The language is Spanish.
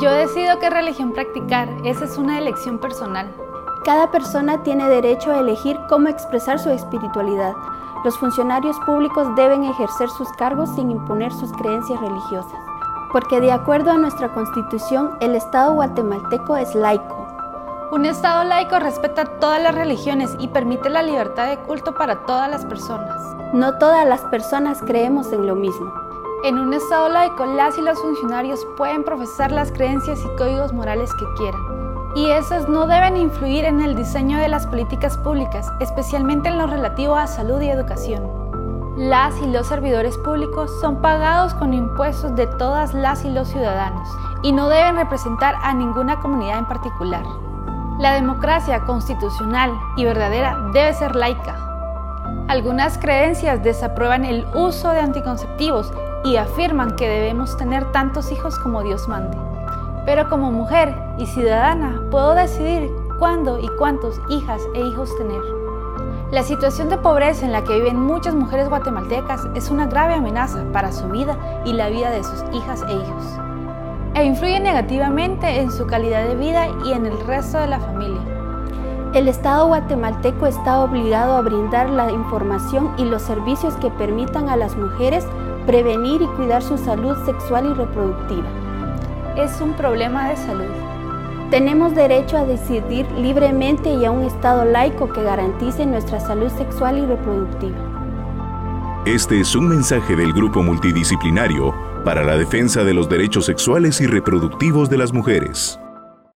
Yo decido qué religión practicar, esa es una elección personal. Cada persona tiene derecho a elegir cómo expresar su espiritualidad. Los funcionarios públicos deben ejercer sus cargos sin imponer sus creencias religiosas. Porque de acuerdo a nuestra constitución, el Estado guatemalteco es laico. Un Estado laico respeta todas las religiones y permite la libertad de culto para todas las personas. No todas las personas creemos en lo mismo. En un Estado laico, las y los funcionarios pueden profesar las creencias y códigos morales que quieran. Y esas no deben influir en el diseño de las políticas públicas, especialmente en lo relativo a salud y educación. Las y los servidores públicos son pagados con impuestos de todas las y los ciudadanos y no deben representar a ninguna comunidad en particular. La democracia constitucional y verdadera debe ser laica. Algunas creencias desaprueban el uso de anticonceptivos y afirman que debemos tener tantos hijos como Dios mande. Pero como mujer y ciudadana puedo decidir cuándo y cuántos hijas e hijos tener. La situación de pobreza en la que viven muchas mujeres guatemaltecas es una grave amenaza para su vida y la vida de sus hijas e hijos, e influye negativamente en su calidad de vida y en el resto de la familia. El Estado guatemalteco está obligado a brindar la información y los servicios que permitan a las mujeres prevenir y cuidar su salud sexual y reproductiva. Es un problema de salud tenemos derecho a decidir libremente y a un Estado laico que garantice nuestra salud sexual y reproductiva. Este es un mensaje del Grupo Multidisciplinario para la Defensa de los Derechos Sexuales y Reproductivos de las Mujeres.